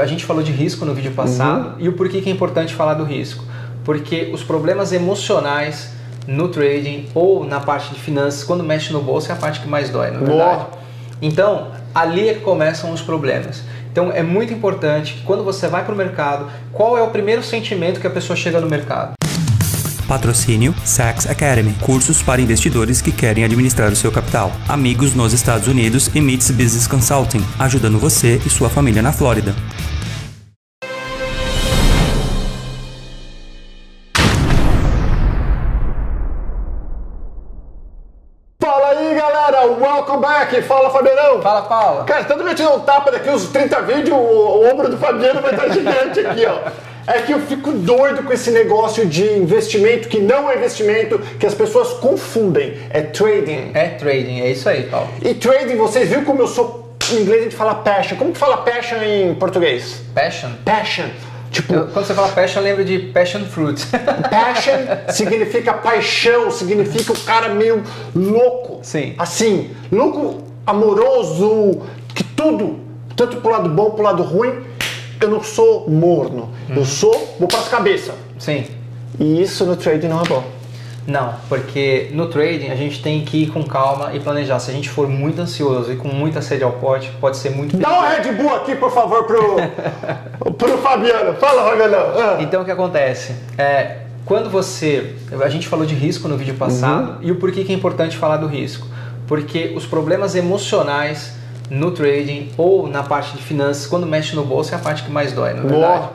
A gente falou de risco no vídeo passado uhum. e o porquê que é importante falar do risco. Porque os problemas emocionais no trading ou na parte de finanças, quando mexe no bolso, é a parte que mais dói, na verdade. Então, ali é que começam os problemas. Então, é muito importante que quando você vai para o mercado, qual é o primeiro sentimento que a pessoa chega no mercado? Patrocínio Saks Academy, cursos para investidores que querem administrar o seu capital. Amigos nos Estados Unidos e Meets Business Consulting, ajudando você e sua família na Flórida. Back! Fala, Fabiano! Fala, Paula! Cara, tanto me um tapa daqui uns 30 vídeos, o, o ombro do Fabiano vai estar gigante aqui, ó. É que eu fico doido com esse negócio de investimento que não é investimento, que as pessoas confundem. É trading. É trading, é isso aí, Paulo. E trading, vocês viram como eu sou. Em inglês a gente fala passion. Como que fala passion em português? Passion? Passion. Tipo, eu, quando você fala passion, eu lembro de passion fruit. Passion significa paixão, significa o cara meio louco. Sim. Assim, louco, amoroso, que tudo, tanto pro lado bom, pro lado ruim. Eu não sou morno. Hum. Eu sou, vou para as cabeças. Sim. E isso no trading não é bom. Não, porque no trading a gente tem que ir com calma e planejar. Se a gente for muito ansioso e com muita sede ao pote, pode ser muito Dá um Red Bull aqui, por favor, pro, pro Fabiano. Fala, Fabiano. Ah. Então o que acontece? É, quando você. A gente falou de risco no vídeo passado uhum. e o porquê que é importante falar do risco. Porque os problemas emocionais no trading ou na parte de finanças, quando mexe no bolso, é a parte que mais dói, na verdade. Boa.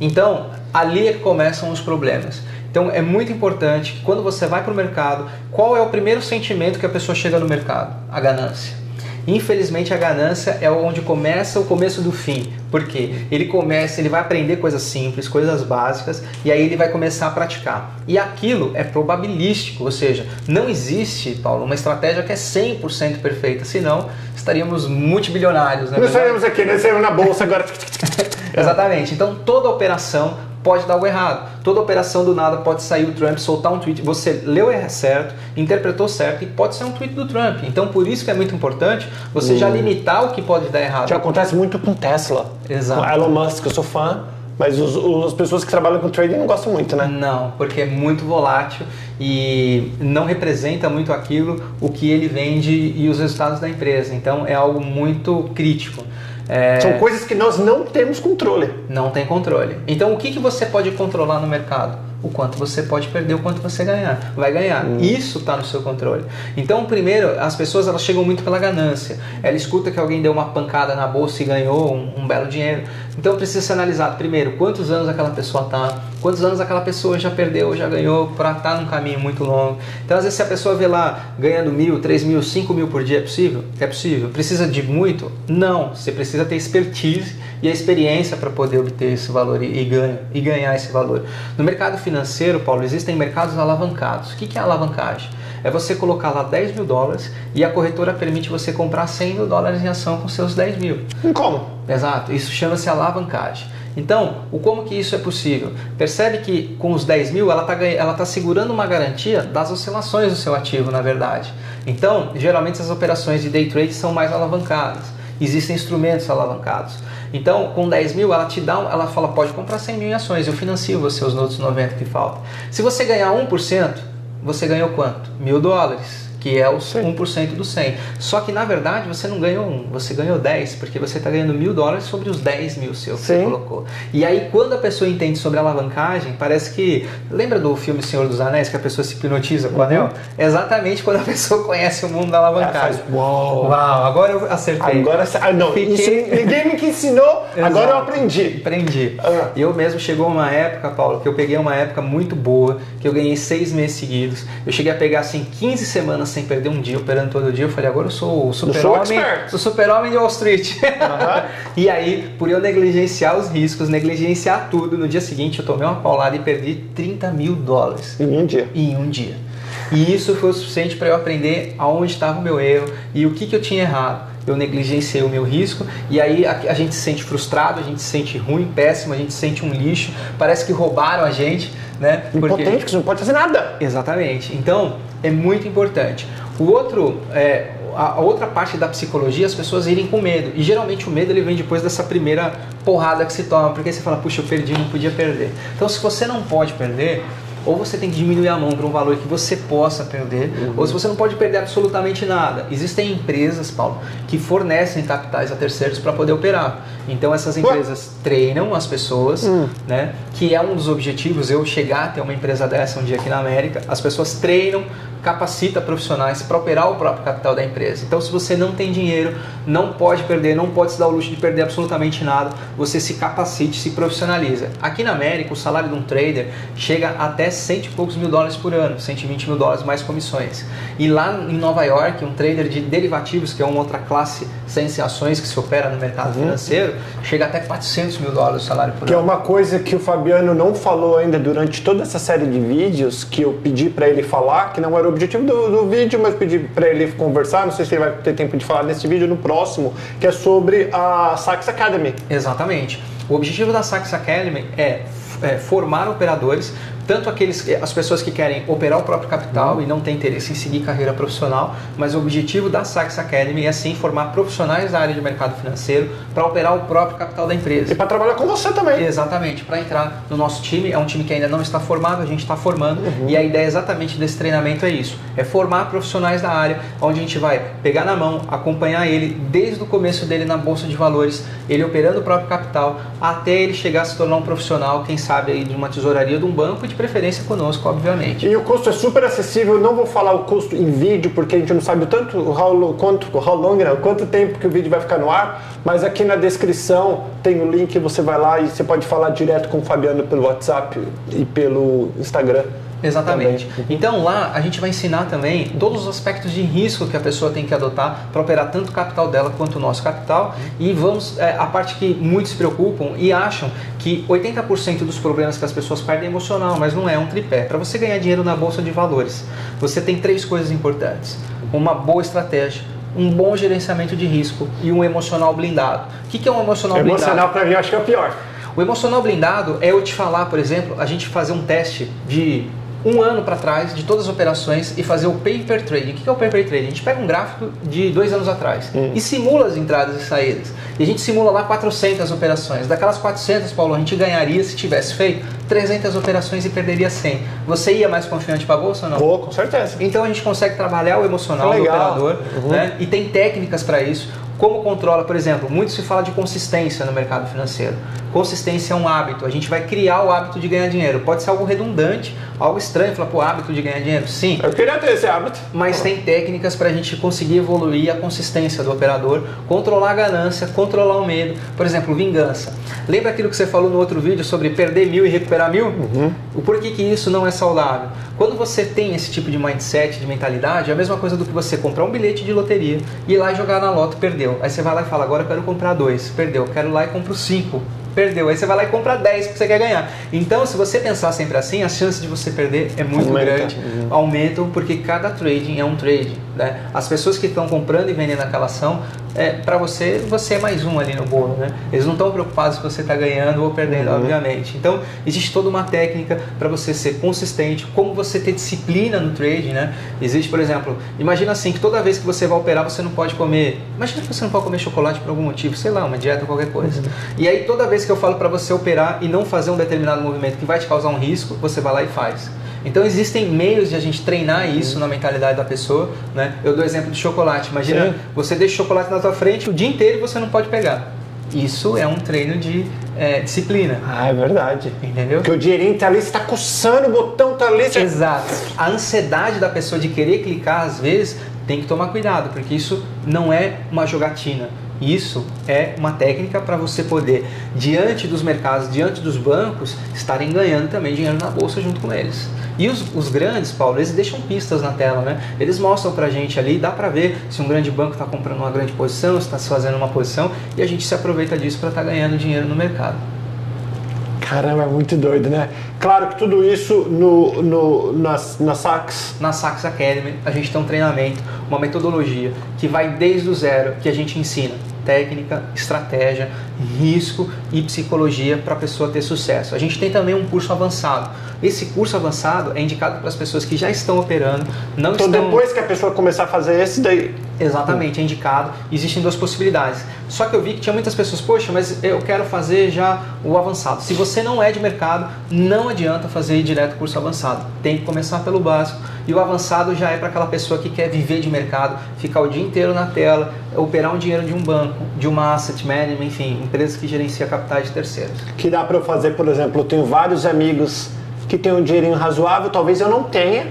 Então, ali é que começam os problemas. Então é muito importante que quando você vai para o mercado, qual é o primeiro sentimento que a pessoa chega no mercado? A ganância. Infelizmente a ganância é onde começa o começo do fim. Porque ele começa, ele vai aprender coisas simples, coisas básicas, e aí ele vai começar a praticar. E aquilo é probabilístico, ou seja, não existe, Paulo, uma estratégia que é 100% perfeita, senão estaríamos multibilionários. Né? Nós estaríamos aqui, nós estaríamos na bolsa agora. Exatamente. Então toda operação pode dar algo errado. Toda operação do nada pode sair o Trump, soltar um tweet, você leu certo, interpretou certo e pode ser um tweet do Trump. Então por isso que é muito importante você já hum. limitar o que pode dar errado. Já acontece muito com Tesla. Exato. Com Elon Musk, eu sou fã. Mas os, os, as pessoas que trabalham com trading não gostam muito, né? Não, porque é muito volátil e não representa muito aquilo o que ele vende e os resultados da empresa. Então é algo muito crítico. É... São coisas que nós não temos controle. Não tem controle. Então o que, que você pode controlar no mercado? o quanto você pode perder, o quanto você ganhar, vai ganhar. Hum. Isso está no seu controle. Então, primeiro, as pessoas elas chegam muito pela ganância. Ela escuta que alguém deu uma pancada na bolsa e ganhou um, um belo dinheiro. Então, precisa ser analisado primeiro quantos anos aquela pessoa está, quantos anos aquela pessoa já perdeu, já ganhou, para estar tá num caminho muito longo. Então, às vezes, se a pessoa vê lá ganhando mil, três mil, cinco mil por dia, é possível? É possível. Precisa de muito? Não. Você precisa ter expertise e a experiência para poder obter esse valor e, e, ganha, e ganhar esse valor. No mercado financeiro, Paulo, existem mercados alavancados. O que, que é alavancagem? É você colocar lá 10 mil dólares e a corretora permite você comprar 100 mil dólares em ação com seus 10 mil. Como? Exato, isso chama-se alavancagem. Então, o como que isso é possível? Percebe que com os 10 mil ela está tá segurando uma garantia das oscilações do seu ativo, na verdade. Então, geralmente as operações de day trade são mais alavancadas. Existem instrumentos alavancados. Então, com 10 mil, ela te dá, ela fala, pode comprar 100 mil em ações, eu financio você os outros 90 que faltam. Se você ganhar 1%, você ganhou quanto? Mil dólares que é os 1% do 100. Só que na verdade você não ganhou 1, você ganhou 10, porque você está ganhando mil dólares sobre os 10 mil seu que Sim. você colocou. E aí quando a pessoa entende sobre alavancagem, parece que. Lembra do filme Senhor dos Anéis, que a pessoa se hipnotiza com o anel? Uhum. exatamente quando a pessoa conhece o mundo da alavancagem. É, uau! Uau, agora eu acertei. Agora ah, não, Fiquei... isso ninguém me ensinou, agora eu aprendi. Aprendi. Ah. Eu mesmo chegou uma época, Paulo, que eu peguei uma época muito boa, que eu ganhei seis meses seguidos. Eu cheguei a pegar assim 15 semanas sem perder um dia, operando todo dia. Eu falei, agora eu sou o super-homem sou super-homem de Wall Street. Uhum. e aí, por eu negligenciar os riscos, negligenciar tudo, no dia seguinte eu tomei uma paulada e perdi 30 mil dólares. Em um dia. Em um dia. E isso foi o suficiente para eu aprender aonde estava o meu erro e o que, que eu tinha errado. Eu negligenciei o meu risco e aí a, a, gente se sente frustrado, a gente se sente ruim, péssimo, a gente se sente um lixo, parece que roubaram a gente, né? Porque... que você não pode fazer nada. Exatamente. Então, é muito importante. O outro, é, a, outra parte da psicologia, as pessoas irem com medo. E geralmente o medo ele vem depois dessa primeira porrada que se toma, porque você fala, puxa, eu perdi, não podia perder. Então, se você não pode perder, ou você tem que diminuir a mão para um valor que você possa perder, uhum. ou se você não pode perder absolutamente nada. Existem empresas, Paulo, que fornecem capitais a terceiros para poder operar. Então essas empresas treinam as pessoas, uhum. né? Que é um dos objetivos eu chegar a ter uma empresa dessa um dia aqui na América. As pessoas treinam capacita profissionais para operar o próprio capital da empresa. Então, se você não tem dinheiro, não pode perder, não pode se dar o luxo de perder absolutamente nada, você se capacite, se profissionaliza. Aqui na América, o salário de um trader chega até cento e poucos mil dólares por ano, 120 mil dólares mais comissões. E lá em Nova York, um trader de derivativos, que é uma outra classe sem ações que se opera no mercado uhum. financeiro, chega até 400 mil dólares o salário por que ano. Que é uma coisa que o Fabiano não falou ainda durante toda essa série de vídeos, que eu pedi para ele falar, que não era o objetivo do, do vídeo, mas pedi para ele conversar. Não sei se ele vai ter tempo de falar nesse vídeo no próximo, que é sobre a Saks Academy. Exatamente. O objetivo da Saks Academy é, é formar operadores tanto aqueles, as pessoas que querem operar o próprio capital uhum. e não têm interesse em seguir carreira profissional, mas o objetivo da Saks Academy é sim formar profissionais da área de mercado financeiro para operar o próprio capital da empresa. E para trabalhar com você também. Exatamente, para entrar no nosso time, é um time que ainda não está formado, a gente está formando uhum. e a ideia exatamente desse treinamento é isso, é formar profissionais da área, onde a gente vai pegar na mão, acompanhar ele desde o começo dele na bolsa de valores, ele operando o próprio capital, até ele chegar a se tornar um profissional, quem sabe aí de uma tesouraria de um banco de preferência conosco, obviamente. E o custo é super acessível, não vou falar o custo em vídeo, porque a gente não sabe tanto how, quanto, how long, não, quanto tempo que o vídeo vai ficar no ar, mas aqui na descrição tem o link, você vai lá e você pode falar direto com o Fabiano pelo WhatsApp e pelo Instagram. Exatamente. Também. Então lá a gente vai ensinar também todos os aspectos de risco que a pessoa tem que adotar para operar tanto o capital dela quanto o nosso capital. E vamos é, a parte que muitos se preocupam e acham que 80% dos problemas que as pessoas perdem é emocional, mas não é um tripé. Para você ganhar dinheiro na bolsa de valores, você tem três coisas importantes: uma boa estratégia, um bom gerenciamento de risco e um emocional blindado. O que, é um emocional, emocional blindado? Emocional para mim acho que é o pior. O emocional blindado é eu te falar, por exemplo, a gente fazer um teste de um ano para trás de todas as operações e fazer o paper trading. O que é o paper trading? A gente pega um gráfico de dois anos atrás hum. e simula as entradas e saídas. E a gente simula lá 400 operações. Daquelas 400, Paulo, a gente ganharia se tivesse feito 300 operações e perderia 100. Você ia mais confiante para a bolsa ou não? Vou, com certeza. Então a gente consegue trabalhar o emocional do operador uhum. né? e tem técnicas para isso. Como controla, por exemplo, muito se fala de consistência no mercado financeiro. Consistência é um hábito, a gente vai criar o hábito de ganhar dinheiro. Pode ser algo redundante, algo estranho, falar, pô, hábito de ganhar dinheiro? Sim. Eu queria ter esse hábito. Mas tem técnicas para a gente conseguir evoluir a consistência do operador, controlar a ganância, controlar o medo. Por exemplo, vingança. Lembra aquilo que você falou no outro vídeo sobre perder mil e recuperar mil? Uhum. O porquê que isso não é saudável? Quando você tem esse tipo de mindset, de mentalidade, é a mesma coisa do que você comprar um bilhete de loteria, ir lá e jogar na loto, perdeu. Aí você vai lá e fala, agora eu quero comprar dois, perdeu. Quero ir lá e compro cinco, perdeu. Aí você vai lá e compra 10 porque você quer ganhar. Então, se você pensar sempre assim, as chances de você perder é muito Aumenta. grande. Uhum. Aumentam porque cada trading é um trade. Né? As pessoas que estão comprando e vendendo aquela ação, é, para você, você é mais um ali no bolo. Né? Eles não estão preocupados se você está ganhando ou perdendo, uhum. obviamente. Então, existe toda uma técnica para você ser consistente, como você ter disciplina no trading. Né? Existe, por exemplo, imagina assim, que toda vez que você vai operar, você não pode comer. Imagina que você não pode comer chocolate por algum motivo, sei lá, uma dieta ou qualquer coisa. Uhum. E aí, toda vez que eu falo para você operar e não fazer um determinado movimento que vai te causar um risco, você vai lá e faz. Então existem meios de a gente treinar isso na mentalidade da pessoa. Né? Eu dou exemplo de chocolate. Imagina, Sim. você deixa o chocolate na tua frente o dia inteiro e você não pode pegar. Isso é um treino de é, disciplina. Ah, é verdade. Entendeu? Porque o dinheirinho tá ali, você tá coçando o botão, tá ali. Você... Exato. A ansiedade da pessoa de querer clicar, às vezes, tem que tomar cuidado, porque isso não é uma jogatina. Isso é uma técnica para você poder, diante dos mercados, diante dos bancos, estarem ganhando também dinheiro na bolsa junto com eles. E os, os grandes, Paulo, eles deixam pistas na tela, né? Eles mostram pra gente ali, dá pra ver se um grande banco está comprando uma grande posição, se está se fazendo uma posição, e a gente se aproveita disso para estar tá ganhando dinheiro no mercado. Caramba, é muito doido, né? Claro que tudo isso no, no, na, na Sax. Na Sax Academy, a gente tem um treinamento, uma metodologia que vai desde o zero, que a gente ensina técnica, estratégia, risco e psicologia para a pessoa ter sucesso. A gente tem também um curso avançado. Esse curso avançado é indicado para as pessoas que já estão operando, não então, estão... depois que a pessoa começar a fazer esse daí... Exatamente, é indicado. Existem duas possibilidades. Só que eu vi que tinha muitas pessoas, poxa, mas eu quero fazer já o avançado. Se você não é de mercado, não adianta fazer direto curso avançado. Tem que começar pelo básico. E o avançado já é para aquela pessoa que quer viver de mercado, ficar o dia inteiro na tela, operar um dinheiro de um banco, de uma asset management, enfim, empresas que gerenciam capitais de terceiros. Que dá para eu fazer, por exemplo, eu tenho vários amigos que têm um dinheirinho razoável, talvez eu não tenha,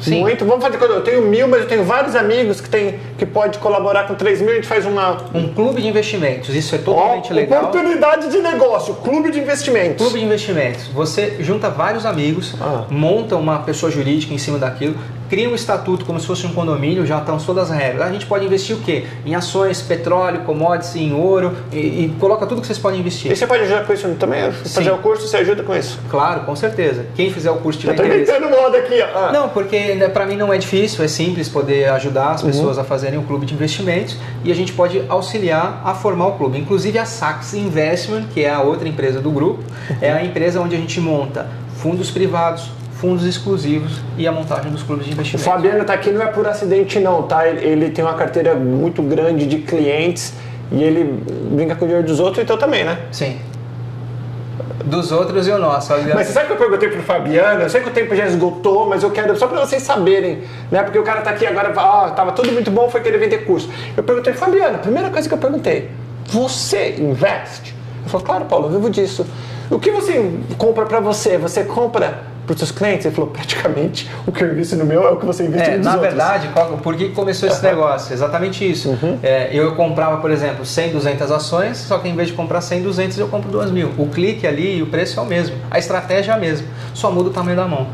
Sim. Muito. Vamos fazer Eu tenho mil, mas eu tenho vários amigos que, tem, que pode colaborar com três mil. A gente faz uma. Um clube de investimentos. Isso é totalmente oh, legal. Oportunidade de negócio. Clube de investimentos. Clube de investimentos. Você junta vários amigos, ah. monta uma pessoa jurídica em cima daquilo, cria um estatuto como se fosse um condomínio, já estão todas as regras. A gente pode investir o quê? Em ações, petróleo, commodities, em ouro e, e coloca tudo que vocês podem investir. E você pode ajudar com isso também? Fazer o curso, você ajuda com isso? Claro, com certeza. Quem fizer o curso tiver Eu tô inventando moda aqui. Ah. Não, porque né, para mim não é difícil, é simples poder ajudar as uhum. pessoas uhum. a fazerem um clube de investimentos e a gente pode auxiliar a formar o clube. Inclusive a Sax Investment, que é a outra empresa do grupo, é a empresa onde a gente monta fundos privados, fundos exclusivos e a montagem dos clubes de investimento. O Fabiano está aqui não é por acidente não, tá? Ele tem uma carteira muito grande de clientes e ele brinca com o dinheiro dos outros, então também, né? Sim. Dos outros e o nosso. Mas você sabe que eu perguntei pro Fabiano? Eu sei que o tempo já esgotou, mas eu quero, só para vocês saberem, né? Porque o cara tá aqui agora, ó, oh, tava tudo muito bom, foi querer vender curso. Eu perguntei, Fabiano, a primeira coisa que eu perguntei, você investe? Ele falou, claro, Paulo, eu vivo disso. O que você compra para você? Você compra para os seus clientes? Ele falou, praticamente o que eu invisto no meu é o que você investe é, nos Na outros. verdade, por que começou esse negócio? Exatamente isso. Uhum. É, eu comprava, por exemplo, 100, 200 ações, só que em vez de comprar 100, 200, eu compro 2 mil. O clique ali e o preço é o mesmo. A estratégia é a mesma. Só muda o tamanho da mão.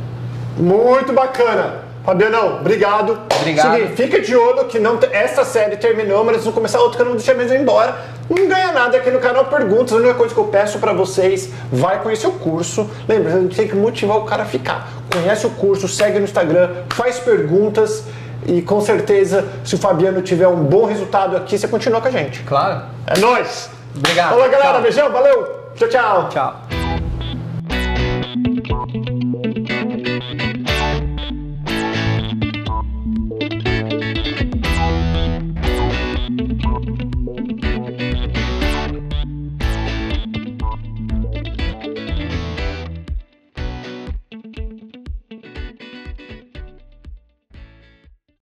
Muito bacana. Fabiano, obrigado. Obrigado. Seguinte, fica de olho que não essa série terminou, mas eles vão começar outra que eu não deixei mesmo embora. Não ganha nada aqui no canal Perguntas. A única coisa que eu peço para vocês, vai conhecer o curso. Lembra, a gente tem que motivar o cara a ficar. Conhece o curso, segue no Instagram, faz perguntas. E com certeza, se o Fabiano tiver um bom resultado aqui, você continua com a gente. Claro. É nóis! Obrigado. Falou, galera. Tchau. Beijão, valeu. Tchau, tchau. Tchau.